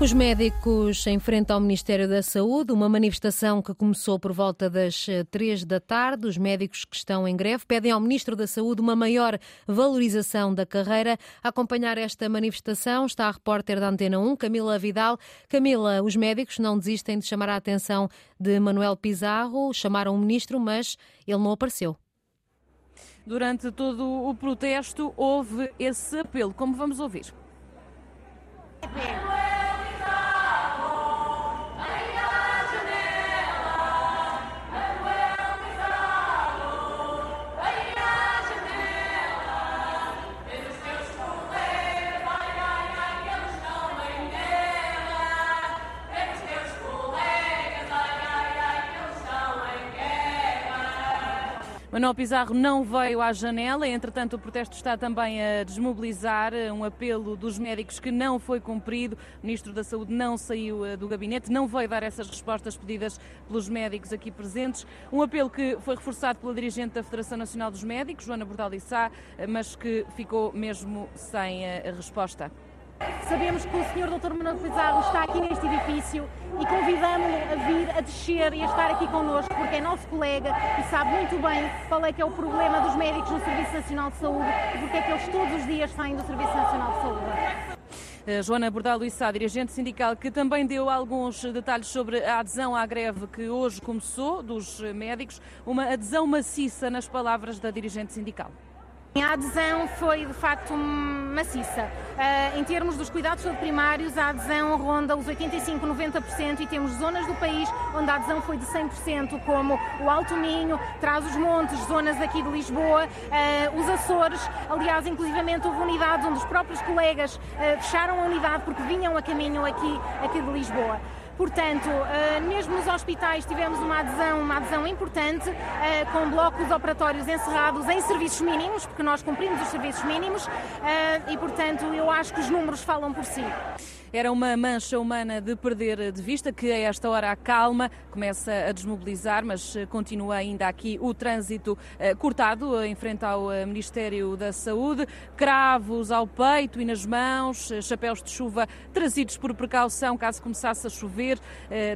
Os médicos em frente ao Ministério da Saúde, uma manifestação que começou por volta das eh, três da tarde. Os médicos que estão em greve pedem ao Ministro da Saúde uma maior valorização da carreira. A acompanhar esta manifestação está a repórter da Antena 1, Camila Vidal. Camila, os médicos não desistem de chamar a atenção de Manuel Pizarro. Chamaram o Ministro, mas ele não apareceu. Durante todo o protesto houve esse apelo, como vamos ouvir. Manuel Pizarro não veio à janela, entretanto o protesto está também a desmobilizar um apelo dos médicos que não foi cumprido. O Ministro da Saúde não saiu eh, do gabinete, não veio dar essas respostas pedidas pelos médicos aqui presentes. Um apelo que foi reforçado pela dirigente da Federação Nacional dos Médicos, Joana Bordal Sá, eh, mas que ficou mesmo sem eh, resposta. Sabemos que o Sr. Dr. Manuel Pizarro está aqui neste edifício e convidamos-lo a vir, a descer e a estar aqui connosco, porque é nosso colega e sabe muito bem qual é que é o problema dos médicos no Serviço Nacional de Saúde e porque é que eles todos os dias saem do Serviço Nacional de Saúde. Joana Bordal Luissá, dirigente sindical, que também deu alguns detalhes sobre a adesão à greve que hoje começou dos médicos, uma adesão maciça nas palavras da dirigente sindical. A adesão foi de facto maciça. Uh, em termos dos cuidados primários, a adesão ronda os 85, 90% e temos zonas do país onde a adesão foi de 100%, como o Alto Minho, Trás-os-Montes, zonas aqui de Lisboa, uh, os Açores. Aliás, inclusivamente houve unidades onde os próprios colegas uh, fecharam a unidade porque vinham a caminho aqui, aqui de Lisboa. Portanto, uh, mesmo nos hospitais tivemos uma adesão, uma adesão importante, uh, com blocos operatórios encerrados em serviços mínimos, porque nós cumprimos os serviços mínimos, uh, e portanto eu acho que os números falam por si. Era uma mancha humana de perder de vista, que a esta hora acalma, começa a desmobilizar, mas eh, continua ainda aqui o trânsito eh, cortado em frente ao eh, Ministério da Saúde. Cravos ao peito e nas mãos, chapéus de chuva trazidos por precaução caso começasse a chover.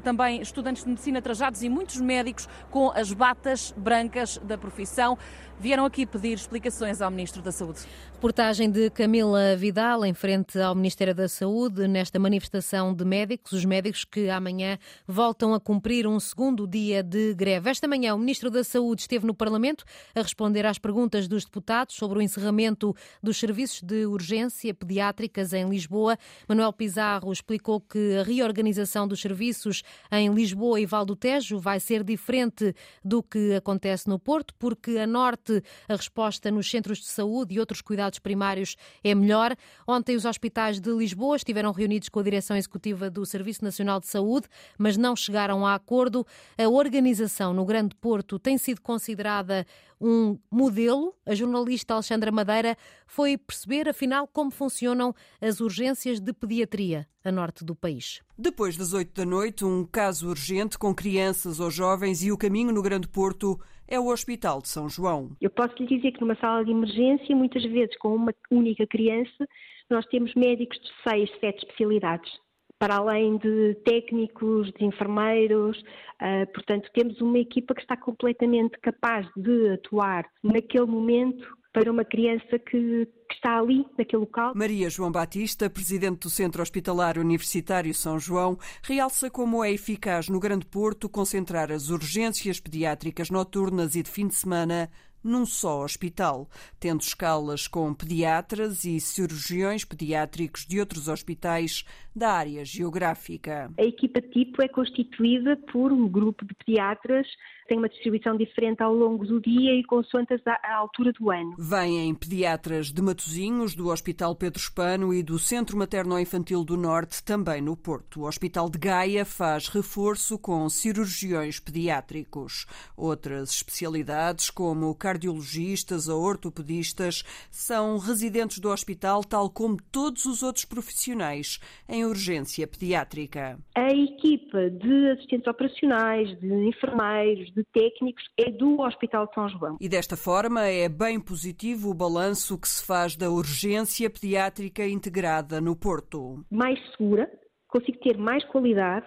Também estudantes de medicina trajados e muitos médicos com as batas brancas da profissão vieram aqui pedir explicações ao Ministro da Saúde. Reportagem de Camila Vidal em frente ao Ministério da Saúde nesta manifestação de médicos, os médicos que amanhã voltam a cumprir um segundo dia de greve. Esta manhã o Ministro da Saúde esteve no Parlamento a responder às perguntas dos deputados sobre o encerramento dos serviços de urgência pediátricas em Lisboa. Manuel Pizarro explicou que a reorganização dos serviços em Lisboa e Val do Tejo vai ser diferente do que acontece no Porto, porque a norte a resposta nos centros de saúde e outros cuidados primários é melhor. Ontem, os hospitais de Lisboa estiveram reunidos com a direção executiva do Serviço Nacional de Saúde, mas não chegaram a acordo. A organização no Grande Porto tem sido considerada um modelo. A jornalista Alexandra Madeira foi perceber, afinal, como funcionam as urgências de pediatria a norte do país. Depois das oito da noite, um caso urgente com crianças ou jovens e o caminho no Grande Porto é o Hospital de São João. Eu posso lhe dizer que numa sala de emergência, muitas vezes com uma única criança, nós temos médicos de seis, sete especialidades para além de técnicos, de enfermeiros, uh, portanto, temos uma equipa que está completamente capaz de atuar naquele momento para uma criança que, que, está ali, naquele local. Maria João Batista, presidente do Centro Hospitalar Universitário São João, realça como é eficaz no Grande Porto concentrar as urgências pediátricas noturnas e de fim de semana num só hospital, tendo escalas com pediatras e cirurgiões pediátricos de outros hospitais da área geográfica. A equipa tipo é constituída por um grupo de pediatras tem uma distribuição diferente ao longo do dia e consoante a altura do ano. Vêm pediatras de Matosinhos, do Hospital Pedro Espano e do Centro Materno-Infantil do Norte, também no Porto. O Hospital de Gaia faz reforço com cirurgiões pediátricos. Outras especialidades, como cardiologistas ou ortopedistas, são residentes do hospital, tal como todos os outros profissionais em urgência pediátrica. A equipa de assistentes operacionais, de enfermeiros, de técnicos é do Hospital de São João. E desta forma é bem positivo o balanço que se faz da urgência pediátrica integrada no Porto. Mais segura, consigo ter mais qualidade,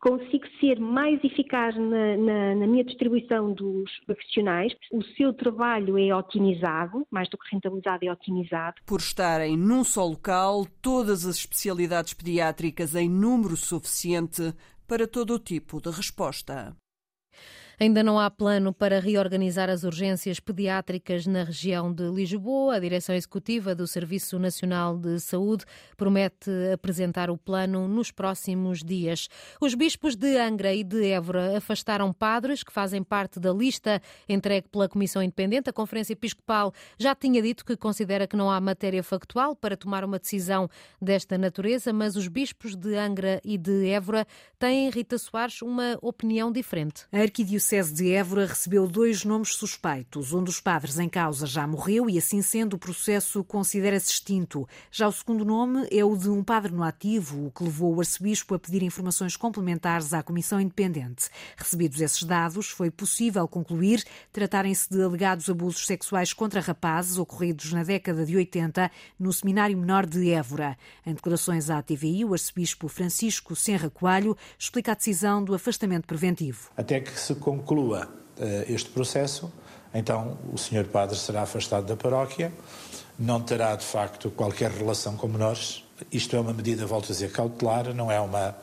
consigo ser mais eficaz na, na, na, minha distribuição dos profissionais, o seu trabalho é otimizado, mais do que rentabilizado, é otimizado. Por estarem num só local, todas as especialidades pediátricas em número suficiente para todo o tipo de resposta. Ainda não há plano para reorganizar as urgências pediátricas na região de Lisboa. A direção executiva do Serviço Nacional de Saúde promete apresentar o plano nos próximos dias. Os bispos de Angra e de Évora afastaram padres que fazem parte da lista entregue pela Comissão Independente. A Conferência Episcopal já tinha dito que considera que não há matéria factual para tomar uma decisão desta natureza, mas os bispos de Angra e de Évora têm, Rita Soares, uma opinião diferente. A Diocese de Évora recebeu dois nomes suspeitos. Um dos padres em causa já morreu e, assim sendo, o processo considera-se extinto. Já o segundo nome é o de um padre no ativo, o que levou o arcebispo a pedir informações complementares à Comissão Independente. Recebidos esses dados, foi possível concluir tratarem-se de alegados abusos sexuais contra rapazes ocorridos na década de 80 no Seminário Menor de Évora. Em declarações à TVI, o arcebispo Francisco Senra Coelho explica a decisão do afastamento preventivo. Até que se conclua uh, este processo, então o senhor padre será afastado da paróquia, não terá de facto qualquer relação com menores. Isto é uma medida, volto a dizer, cautelar, não é uma eh,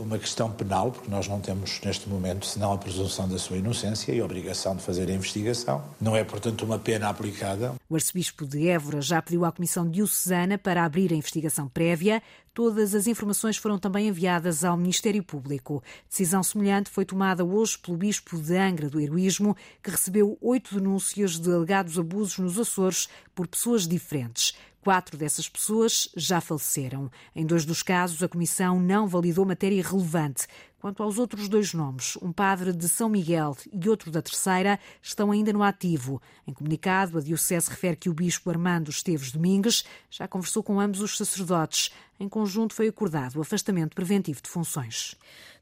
uma questão penal, porque nós não temos neste momento senão a presunção da sua inocência e a obrigação de fazer a investigação. Não é, portanto, uma pena aplicada. O arcebispo de Évora já pediu à Comissão Diocesana para abrir a investigação prévia. Todas as informações foram também enviadas ao Ministério Público. Decisão semelhante foi tomada hoje pelo bispo de Angra do Heroísmo, que recebeu oito denúncias de alegados abusos nos Açores por pessoas diferentes. Quatro dessas pessoas já faleceram. Em dois dos casos, a Comissão não validou matéria relevante. Quanto aos outros dois nomes, um padre de São Miguel e outro da Terceira, estão ainda no ativo. Em comunicado, a Diocese refere que o bispo Armando Esteves Domingues já conversou com ambos os sacerdotes. Em conjunto, foi acordado o afastamento preventivo de funções.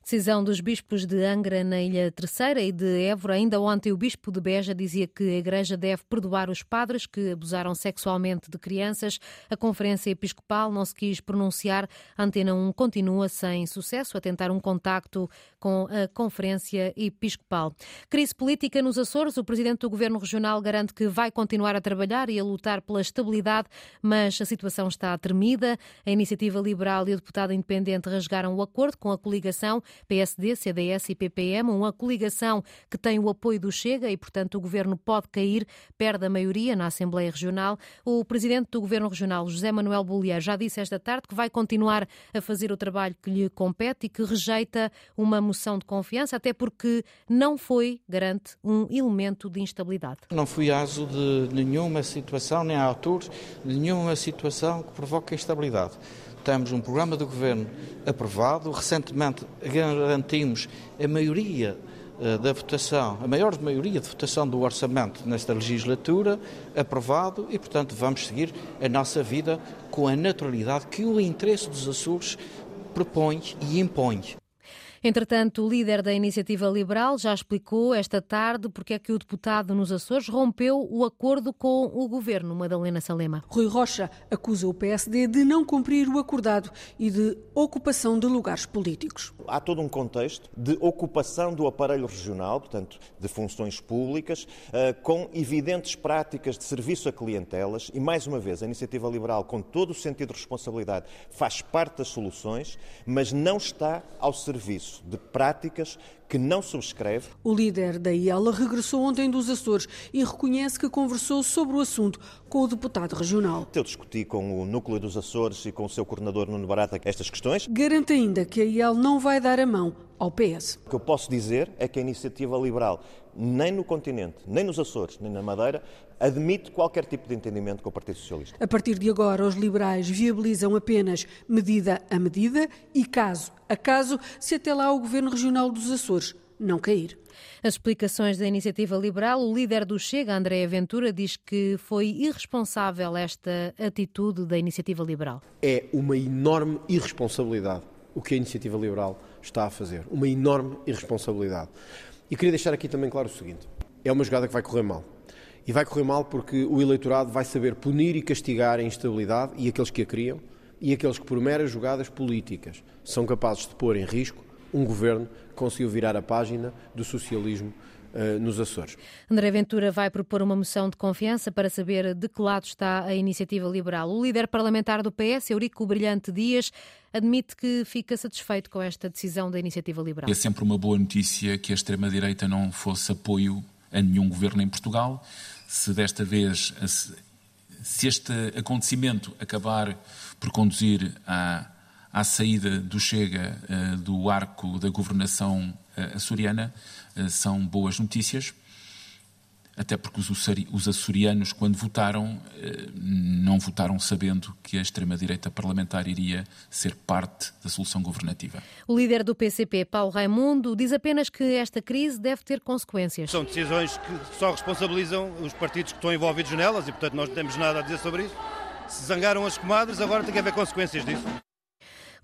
Decisão dos bispos de Angra na Ilha Terceira e de Évora. Ainda ontem o bispo de Beja dizia que a Igreja deve perdoar os padres que abusaram sexualmente de crianças. A Conferência Episcopal não se quis pronunciar. A Antena 1 continua sem sucesso a tentar um contacto com a Conferência Episcopal. Crise política nos Açores. O presidente do Governo Regional garante que vai continuar a trabalhar e a lutar pela estabilidade, mas a situação está tremida. A iniciativa liberal e o deputado independente rasgaram o acordo com a coligação PSD, CDS e PPM, uma coligação que tem o apoio do Chega e, portanto, o governo pode cair, perde a maioria na Assembleia Regional. O presidente do governo regional, José Manuel Bollier, já disse esta tarde que vai continuar a fazer o trabalho que lhe compete e que rejeita uma moção de confiança, até porque não foi, garante, um elemento de instabilidade. Não fui aso de nenhuma situação, nem autor de nenhuma situação que provoque instabilidade temos um programa do Governo aprovado. Recentemente garantimos a maioria eh, da votação, a maior maioria de votação do orçamento nesta legislatura, aprovado, e, portanto, vamos seguir a nossa vida com a naturalidade que o interesse dos Açores propõe e impõe. Entretanto, o líder da Iniciativa Liberal já explicou esta tarde porque é que o deputado nos Açores rompeu o acordo com o governo, Madalena Salema. Rui Rocha acusa o PSD de não cumprir o acordado e de ocupação de lugares políticos. Há todo um contexto de ocupação do aparelho regional, portanto, de funções públicas, eh, com evidentes práticas de serviço a clientelas e, mais uma vez, a Iniciativa Liberal, com todo o sentido de responsabilidade, faz parte das soluções, mas não está ao serviço de práticas que não subscreve. O líder da IELA regressou ontem dos Açores e reconhece que conversou sobre o assunto com o deputado regional. Eu discuti com o núcleo dos Açores e com o seu coordenador Nuno Barata estas questões. Garante ainda que a IEL não vai dar a mão ao PS. O que eu posso dizer é que a iniciativa liberal, nem no continente, nem nos Açores, nem na Madeira, admite qualquer tipo de entendimento com o Partido Socialista. A partir de agora, os liberais viabilizam apenas medida a medida e caso a caso, se até lá o Governo Regional dos Açores não cair. As explicações da iniciativa liberal, o líder do Chega, André Ventura, diz que foi irresponsável esta atitude da iniciativa liberal. É uma enorme irresponsabilidade o que a iniciativa liberal está a fazer. Uma enorme irresponsabilidade. E queria deixar aqui também claro o seguinte: é uma jogada que vai correr mal. E vai correr mal porque o eleitorado vai saber punir e castigar a instabilidade e aqueles que a criam, e aqueles que, por meras jogadas políticas, são capazes de pôr em risco um governo que conseguiu virar a página do socialismo uh, nos Açores. André Ventura vai propor uma moção de confiança para saber de que lado está a iniciativa liberal. O líder parlamentar do PS, Eurico Brilhante Dias, admite que fica satisfeito com esta decisão da iniciativa liberal. É sempre uma boa notícia que a extrema-direita não fosse apoio a nenhum governo em Portugal. Se desta vez, se este acontecimento acabar por conduzir à, à saída do Chega uh, do arco da governação uh, açoriana, uh, são boas notícias até porque os açorianos, quando votaram, eh, não votaram sabendo que a extrema-direita parlamentar iria ser parte da solução governativa. O líder do PCP, Paulo Raimundo, diz apenas que esta crise deve ter consequências. São decisões que só responsabilizam os partidos que estão envolvidos nelas e, portanto, nós não temos nada a dizer sobre isso. Se zangaram as comadres, agora tem que haver consequências disso.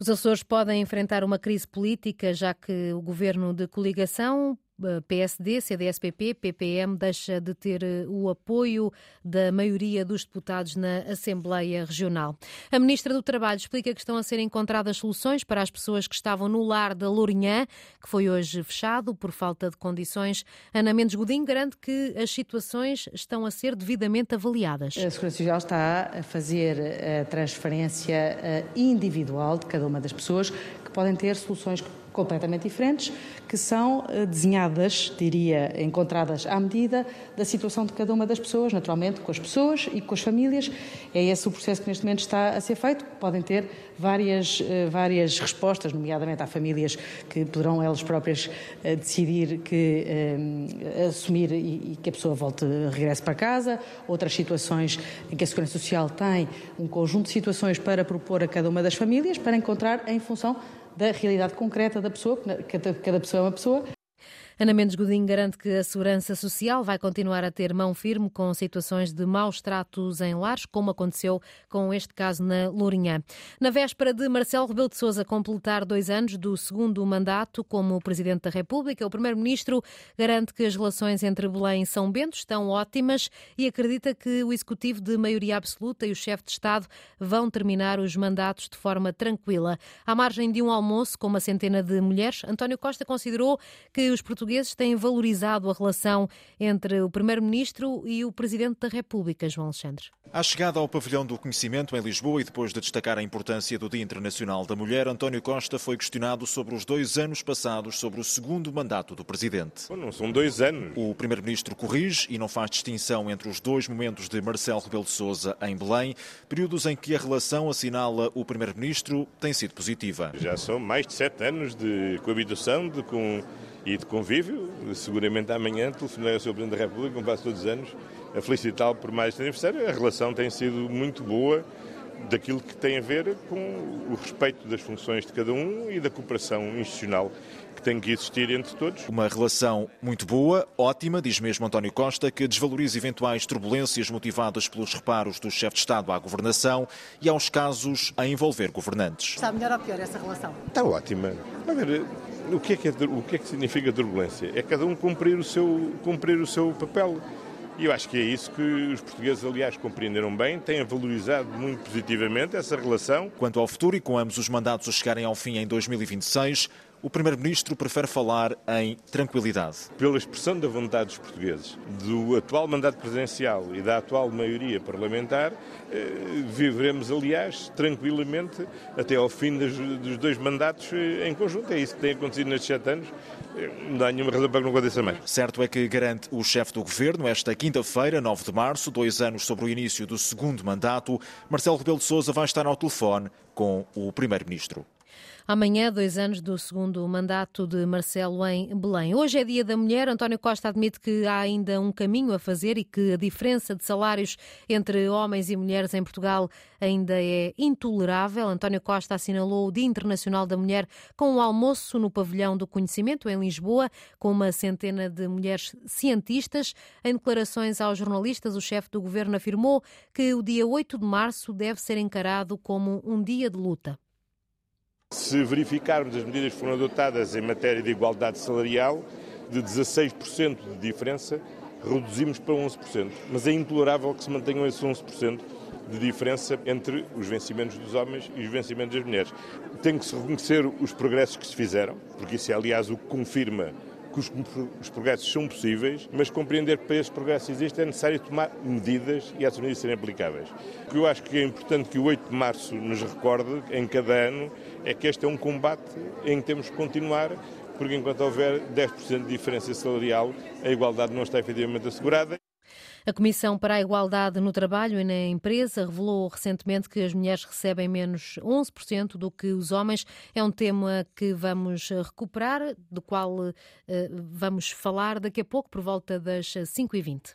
Os Açores podem enfrentar uma crise política, já que o governo de coligação PSD, CDS-PP, PPM deixa de ter eh, o apoio da maioria dos deputados na Assembleia Regional. A Ministra do Trabalho explica que estão a ser encontradas soluções para as pessoas que estavam no lar da Lourinhã, que foi hoje fechado por falta de condições. Ana Mendes Godinho garante que as situações estão a ser devidamente avaliadas. A Segurança Social está a fazer a transferência eh, individual de cada uma das pessoas que podem ter soluções completamente diferentes, que são eh, desenhadas, diria, encontradas à medida da situação de cada uma das pessoas, naturalmente com as pessoas e com as famílias. É esse o processo que neste momento está a ser feito. Podem ter várias, eh, várias respostas, nomeadamente há famílias que poderão elas próprias eh, decidir que assumir e que a pessoa volte, regresse para casa, outras situações em que a Segurança Social tem um conjunto de situações para propor a cada uma das famílias para encontrar em função da realidade concreta da pessoa, cada, cada pessoa é uma pessoa, Ana Mendes Godinho garante que a Segurança Social vai continuar a ter mão firme com situações de maus tratos em lares, como aconteceu com este caso na Lourinhã. Na véspera de Marcelo Rebelo de Sousa completar dois anos do segundo mandato como Presidente da República, o Primeiro-Ministro garante que as relações entre Belém e São Bento estão ótimas e acredita que o Executivo de maioria absoluta e o chefe de Estado vão terminar os mandatos de forma tranquila. À margem de um almoço com uma centena de mulheres, António Costa considerou que os portugueses portugueses têm valorizado a relação entre o Primeiro-Ministro e o Presidente da República, João Alexandre. À chegada ao Pavilhão do Conhecimento em Lisboa e depois de destacar a importância do Dia Internacional da Mulher, António Costa foi questionado sobre os dois anos passados sobre o segundo mandato do Presidente. Não são dois anos. O Primeiro-Ministro corrige e não faz distinção entre os dois momentos de Marcelo Rebelo de Sousa em Belém, períodos em que a relação, assinala o Primeiro-Ministro, tem sido positiva. Já são mais de sete anos de coabitação, de com e de convívio. Seguramente amanhã telefonei ao Sr. Presidente da República, como faço todos os anos, a felicitá-lo por mais este aniversário. A relação tem sido muito boa daquilo que tem a ver com o respeito das funções de cada um e da cooperação institucional que tem que existir entre todos. Uma relação muito boa, ótima, diz mesmo António Costa, que desvaloriza eventuais turbulências motivadas pelos reparos do chefe de Estado à governação e aos casos a envolver governantes. Está melhor ou pior essa relação? Está ótima. A ver, o que, é que é, o que é que significa turbulência? É cada um cumprir o seu, cumprir o seu papel. E eu acho que é isso que os portugueses, aliás, compreenderam bem, têm valorizado muito positivamente essa relação. Quanto ao futuro e com ambos os mandatos a chegarem ao fim em 2026, o Primeiro-Ministro prefere falar em tranquilidade. Pela expressão da vontade dos portugueses, do atual mandato presidencial e da atual maioria parlamentar, eh, viveremos, aliás, tranquilamente até ao fim dos dois mandatos eh, em conjunto. É isso que tem acontecido nestes sete anos. Eh, não há nenhuma razão para que não aconteça mais. Certo é que garante o chefe do governo, esta quinta-feira, 9 de março, dois anos sobre o início do segundo mandato, Marcelo Rebelo de Sousa vai estar ao telefone com o Primeiro-Ministro. Amanhã, dois anos do segundo mandato de Marcelo em Belém. Hoje é Dia da Mulher. António Costa admite que há ainda um caminho a fazer e que a diferença de salários entre homens e mulheres em Portugal ainda é intolerável. António Costa assinalou o Dia Internacional da Mulher com um almoço no Pavilhão do Conhecimento, em Lisboa, com uma centena de mulheres cientistas. Em declarações aos jornalistas, o chefe do governo afirmou que o dia 8 de março deve ser encarado como um dia de luta. Se verificarmos as medidas que foram adotadas em matéria de igualdade salarial, de 16% de diferença, reduzimos para 11%. Mas é intolerável que se mantenham esses 11%, de diferença entre os vencimentos dos homens e os vencimentos das mulheres. Tem que se reconhecer os progressos que se fizeram, porque isso é, aliás, o que confirma que os, os, progressos são possíveis, mas compreender que para esses progressos existem é necessário tomar medidas e essas medidas serem aplicáveis. O que eu acho que é importante que o 8 de março nos recorde, em cada ano, é que este é um combate em que temos que continuar, porque enquanto houver 10% de diferença salarial, a igualdade não está efetivamente assegurada. A Comissão para a Igualdade no Trabalho e na Empresa revelou recentemente que as mulheres recebem menos 11% do que os homens. É um tema que vamos recuperar, do qual uh, vamos falar daqui a pouco, por volta das 5h20.